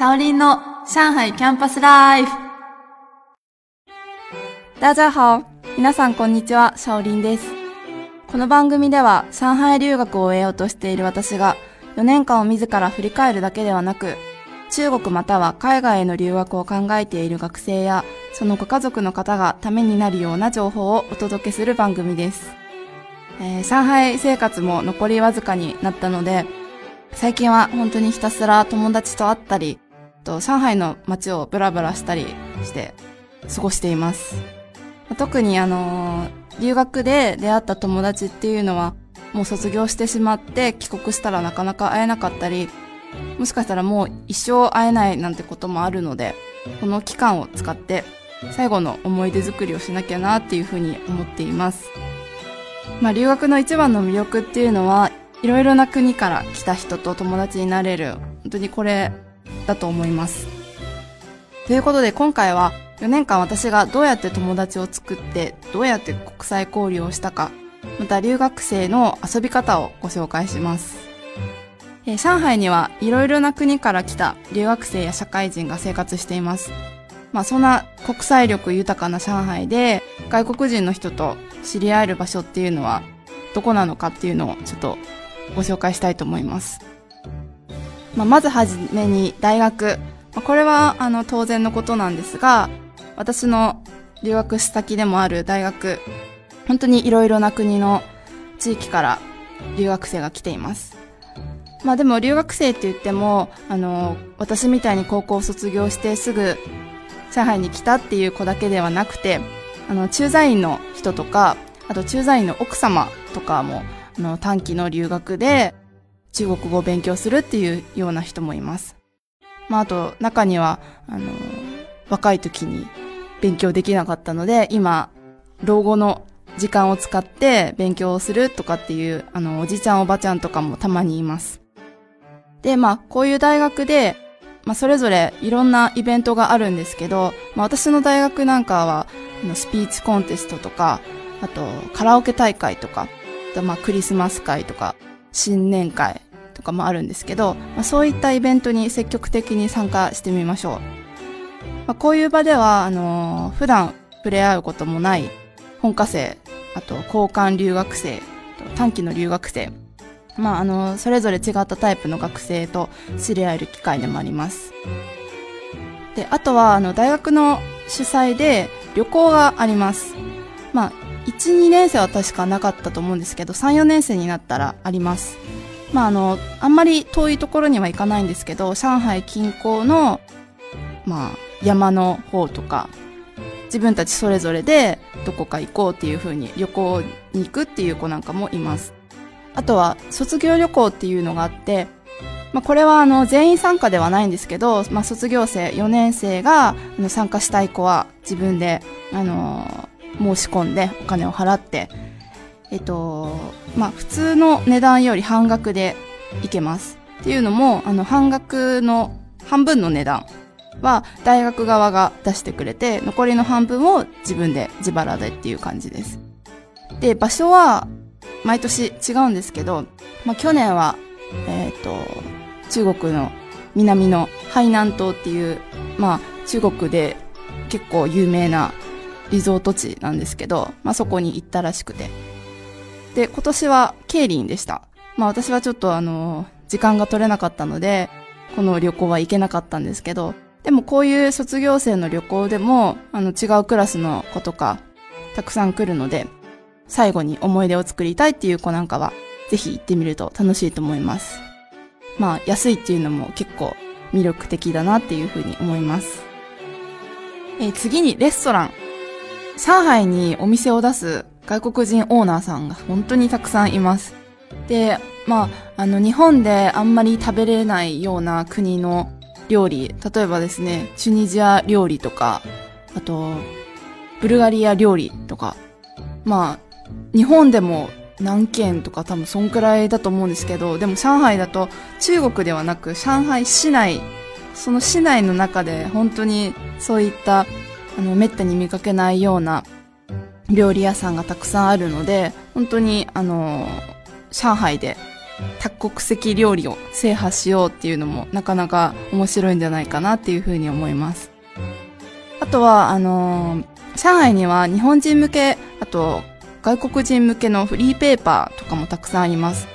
シャオリンの上海キャンパスライフ。大家好。皆さんこんにちは、シャオリンです。この番組では上海留学を終えようとしている私が4年間を自ら振り返るだけではなく、中国または海外への留学を考えている学生やそのご家族の方がためになるような情報をお届けする番組です。えー、上海生活も残りわずかになったので、最近は本当にひたすら友達と会ったり、と上海の街をブラブラしたりして過ごしています。特にあの、留学で出会った友達っていうのはもう卒業してしまって帰国したらなかなか会えなかったり、もしかしたらもう一生会えないなんてこともあるので、この期間を使って最後の思い出作りをしなきゃなっていうふうに思っています。まあ留学の一番の魅力っていうのは、いろいろな国から来た人と友達になれる、本当にこれだと思います。ということで今回は4年間私がどうやって友達を作って、どうやって国際交流をしたか、また留学生の遊び方をご紹介します。え、上海にはいろいろな国から来た留学生や社会人が生活しています。まあそんな国際力豊かな上海で外国人の人と知り合える場所っていうのはどこなのかっていうのをちょっとご紹介したいと思います。まあ、まずはじめに大学。まあ、これはあの当然のことなんですが、私の留学先でもある大学、本当にいろいろな国の地域から留学生が来ています。まあでも留学生って言っても、あの、私みたいに高校を卒業してすぐ上海に来たっていう子だけではなくて、あの、駐在員の人とか、あと駐在員の奥様とかも、あの、短期の留学で中国語を勉強するっていうような人もいます。まあ、あと、中には、あの、若い時に勉強できなかったので、今、老後の時間を使って勉強をするとかっていう、あの、おじちゃんおばちゃんとかもたまにいます。で、まあ、こういう大学で、まあ、それぞれいろんなイベントがあるんですけど、まあ、私の大学なんかは、スピーチコンテストとか、あと、カラオケ大会とか、まあ、クリスマス会とか、新年会とかもあるんですけど、まあ、そういったイベントに積極的に参加してみましょう。まあ、こういう場では、あのー、普段触れ合うこともない本科生、あと交換留学生、短期の留学生、まあ、あの、それぞれ違ったタイプの学生と知り合える機会でもあります。で、あとは、あの、大学の主催で旅行があります。まあ、1、2年生は確かなかったと思うんですけど、3、4年生になったらあります。まあ、あの、あんまり遠いところには行かないんですけど、上海近郊の、まあ、山の方とか、自分たちそれぞれでどこか行こうっていう風に旅行に行くっていう子なんかもいます。あとは卒業旅行っていうのがあって、まあ、これはあの全員参加ではないんですけど、まあ、卒業生4年生が参加したい子は自分で、あの申し込んでお金を払って、えっと、まあ、普通の値段より半額でいけます。っていうのも、あの、半額の半分の値段は大学側が出してくれて、残りの半分を自分で自腹でっていう感じです。で、場所は毎年違うんですけど、まあ、去年は、えっ、と、中国の南の海南島っていう、まあ、中国で結構有名なリゾート地なんですけど、まあ、そこに行ったらしくて。で、今年はケイリンでした。まあ私はちょっとあの、時間が取れなかったので、この旅行は行けなかったんですけど、でもこういう卒業生の旅行でも、あの違うクラスの子とか、たくさん来るので、最後に思い出を作りたいっていう子なんかは、ぜひ行ってみると楽しいと思います。まあ、安いっていうのも結構魅力的だなっていうふうに思います。えー、次にレストラン。上海にお店を出す外国人オーナーさんが本当にたくさんいます。で、まあ、あの、日本であんまり食べれないような国の料理、例えばですね、チュニジア料理とか、あと、ブルガリア料理とか、まあ、日本でも何軒とか多分そんくらいだと思うんですけど、でも上海だと中国ではなく上海市内、その市内の中で本当にそういったあの、めったに見かけないような料理屋さんがたくさんあるので、本当に、あの、上海で多国籍料理を制覇しようっていうのもなかなか面白いんじゃないかなっていうふうに思います。あとは、あの、上海には日本人向け、あと外国人向けのフリーペーパーとかもたくさんあります。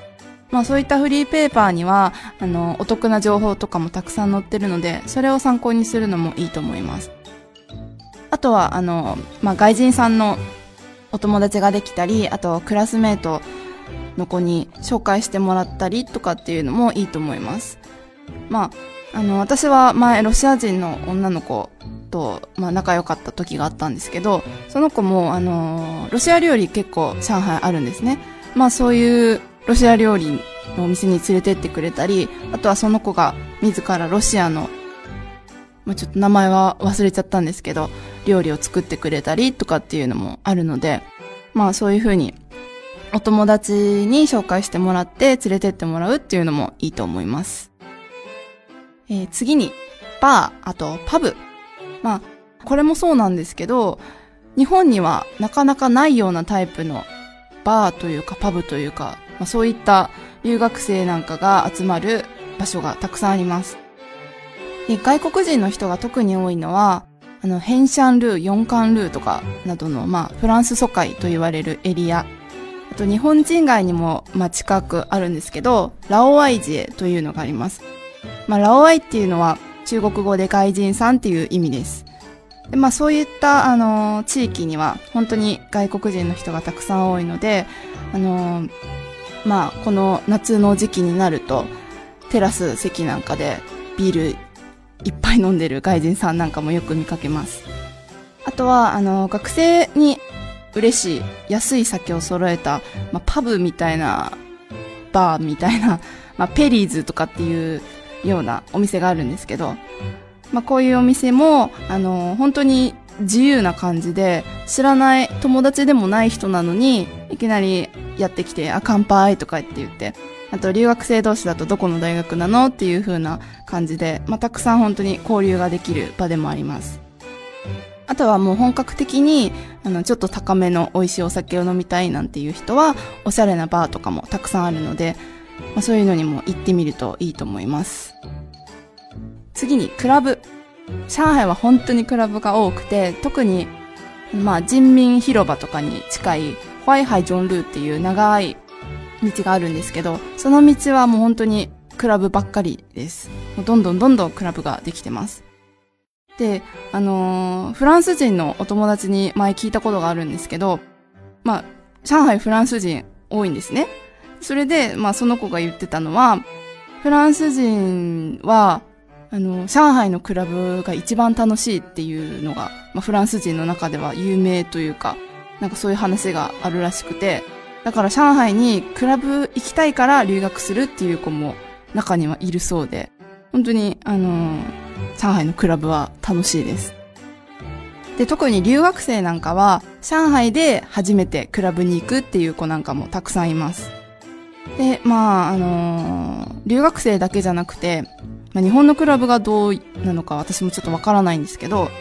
まあそういったフリーペーパーには、あの、お得な情報とかもたくさん載ってるので、それを参考にするのもいいと思います。あとは、あの、まあ外人さんのお友達ができたり、あとはクラスメートの子に紹介してもらったりとかっていうのもいいと思います。まあ、あの、私は前ロシア人の女の子と、まあ、仲良かった時があったんですけど、その子も、あの、ロシア料理結構上海あるんですね。まあ、そういうロシア料理のお店に連れてってくれたり、あとはその子が自らロシアの、まあ、ちょっと名前は忘れちゃったんですけど、料理を作ってくれたりとかっていうのもあるので、まあそういうふうにお友達に紹介してもらって連れてってもらうっていうのもいいと思います。えー、次に、バー、あとパブ。まあ、これもそうなんですけど、日本にはなかなかないようなタイプのバーというかパブというか、まあ、そういった留学生なんかが集まる場所がたくさんあります。で外国人の人が特に多いのは、あの、ヘンシャンルー、ヨンカンルーとかなどの、まあ、フランス疎開と言われるエリア。あと、日本人街にも、まあ、近くあるんですけど、ラオアイジエというのがあります。まあ、ラオアイっていうのは、中国語で外人さんっていう意味です。でまあ、そういった、あのー、地域には、本当に外国人の人がたくさん多いので、あのー、まあ、この夏の時期になると、テラス席なんかでビールいっぱい飲んでる外人さんなんかもよく見かけます。あとは、あの、学生に嬉しい、安い酒を揃えた、まあ、パブみたいな、バーみたいな、まあ、ペリーズとかっていうようなお店があるんですけど、まあ、こういうお店も、あの、本当に自由な感じで、知らない友達でもない人なのに、いきなりやってきて、あ、乾杯とかって言って、あと留学生同士だとどこの大学なのっていう風な感じで、まあ、たくさん本当に交流ができる場でもあります。あとはもう本格的に、あの、ちょっと高めの美味しいお酒を飲みたいなんていう人は、おしゃれなバーとかもたくさんあるので、まあ、そういうのにも行ってみるといいと思います。次に、クラブ。上海は本当にクラブが多くて、特に、まあ、人民広場とかに近い、ホワイハイジョンルーっていう長い道があるんですけど、その道はもう本当にクラブばっかりです。もうどんどんどんどんクラブができてます。で、あのー、フランス人のお友達に前聞いたことがあるんですけど、まあ、上海フランス人多いんですね。それで、まあその子が言ってたのは、フランス人は、あの、上海のクラブが一番楽しいっていうのが、まあフランス人の中では有名というか、なんかそういう話があるらしくて、だから上海にクラブ行きたいから留学するっていう子も中にはいるそうで、本当に、あのー、上海のクラブは楽しいです。で、特に留学生なんかは、上海で初めてクラブに行くっていう子なんかもたくさんいます。で、まあ、あのー、留学生だけじゃなくて、まあ、日本のクラブがどうなのか私もちょっとわからないんですけど、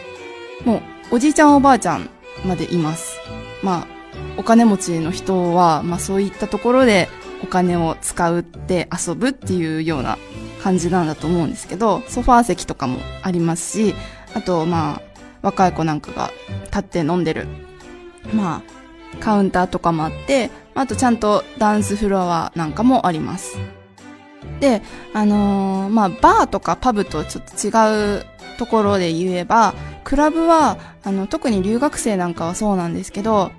もう、おじいちゃんおばあちゃんまでいます。まあ、お金持ちの人は、まあそういったところでお金を使うって遊ぶっていうような感じなんだと思うんですけど、ソファー席とかもありますし、あとまあ若い子なんかが立って飲んでる、まあカウンターとかもあって、あとちゃんとダンスフロアなんかもあります。で、あのー、まあバーとかパブとちょっと違うところで言えば、クラブは、あの、特に留学生なんかはそうなんですけど、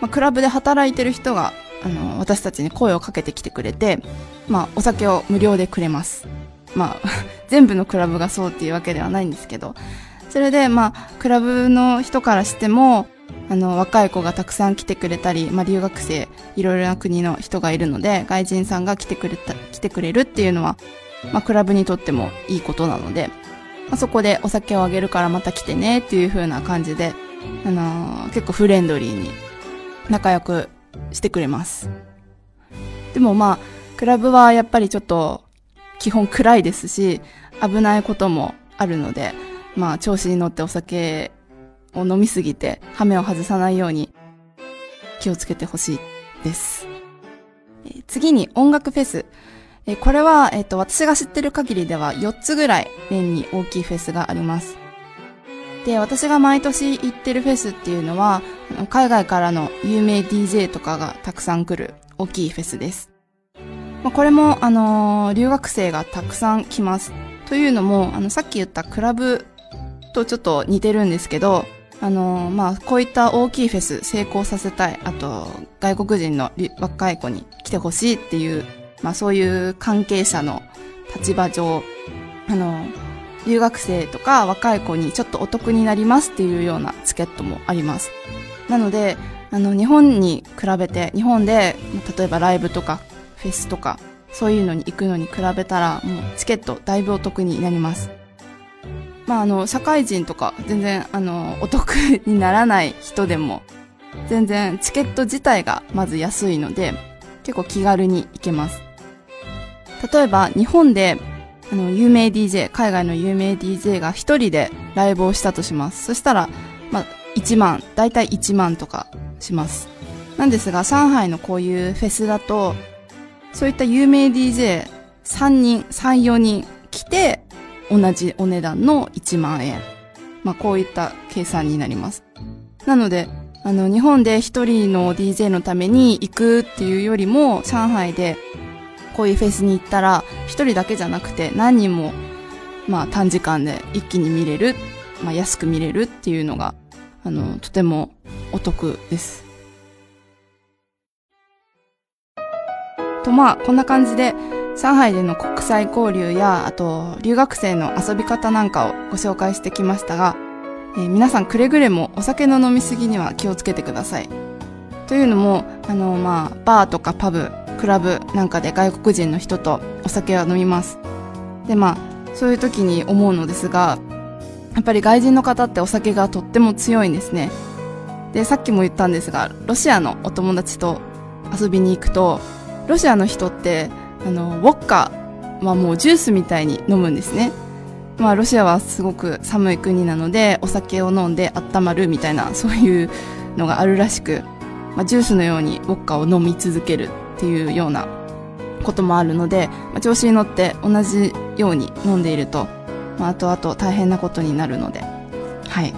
まあ、クラブで働いてる人が、あの、私たちに声をかけてきてくれて、まあ、お酒を無料でくれます。まあ、全部のクラブがそうっていうわけではないんですけど、それで、まあ、クラブの人からしても、あの、若い子がたくさん来てくれたり、まあ、留学生、いろいろな国の人がいるので、外人さんが来てくれた、来てくれるっていうのは、まあ、クラブにとってもいいことなので、まあ、そこでお酒をあげるからまた来てねっていう風な感じで、あのー、結構フレンドリーに仲良くしてくれます。でもまあ、クラブはやっぱりちょっと基本暗いですし、危ないこともあるので、まあ調子に乗ってお酒を飲みすぎて、ハメを外さないように気をつけてほしいです。次に音楽フェス。これは、えっ、と、私が知ってる限りでは4つぐらい年に大きいフェスがあります。で、私が毎年行ってるフェスっていうのは、海外からの有名 DJ とかがたくさん来る大きいフェスです。まあ、これも、あのー、留学生がたくさん来ます。というのも、あの、さっき言ったクラブとちょっと似てるんですけど、あのー、まあ、こういった大きいフェス成功させたい、あと、外国人の若い子に来てほしいっていうまあそういう関係者の立場上、あの、留学生とか若い子にちょっとお得になりますっていうようなチケットもあります。なので、あの、日本に比べて、日本で、例えばライブとかフェスとか、そういうのに行くのに比べたら、もうチケットだいぶお得になります。まあ、あの、社会人とか、全然、あの、お得にならない人でも、全然チケット自体がまず安いので、結構気軽に行けます。例えば日本であの有名 DJ、海外の有名 DJ が一人でライブをしたとします。そしたら、まあ、1万、だいたい1万とかします。なんですが、上海のこういうフェスだと、そういった有名 DJ3 人、3、4人来て、同じお値段の1万円。まあ、こういった計算になります。なので、あの、日本で一人の DJ のために行くっていうよりも、上海でこういうフェスに行ったら、一人だけじゃなくて何人も、まあ短時間で一気に見れる、まあ安く見れるっていうのが、あの、とてもお得です。とまあ、こんな感じで、上海での国際交流や、あと、留学生の遊び方なんかをご紹介してきましたが、えー、皆さんくれぐれもお酒の飲みすぎには気をつけてください。というのも、あの、まあ、バーとかパブ、クラブなんかで外国人の人とお酒は飲みます。で、まあ、そういう時に思うのですが、やっぱり外人の方ってお酒がとっても強いんですね。で、さっきも言ったんですが、ロシアのお友達と遊びに行くと、ロシアの人って、あの、ウォッカはもうジュースみたいに飲むんですね。まあ、ロシアはすごく寒い国なので、お酒を飲んで温まるみたいな、そういうのがあるらしく、まあ、ジュースのようにウォッカを飲み続けるっていうようなこともあるので、まあ、調子に乗って同じように飲んでいると、まあ、後々大変なことになるので、はい。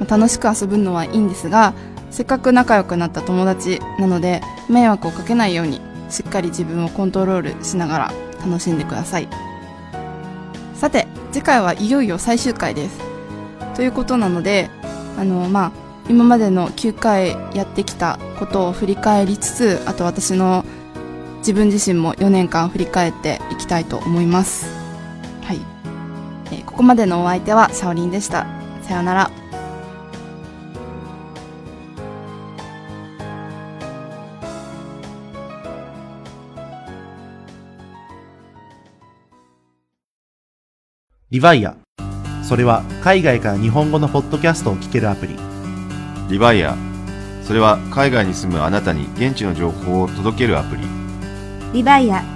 まあ、楽しく遊ぶのはいいんですが、せっかく仲良くなった友達なので、迷惑をかけないように、しっかり自分をコントロールしながら楽しんでください。さて、次回はいよいよ最終回です。ということなので、あの、まあ、今までの9回やってきたことを振り返りつつあと私の自分自身も4年間振り返っていきたいと思います、えー、ここまでのお相手はシャオリンでした。さようなら。リヴァイア。それは海外から日本語のポッドキャストを聞けるアプリ。リバイア。それは海外に住むあなたに現地の情報を届けるアプリ。リバイア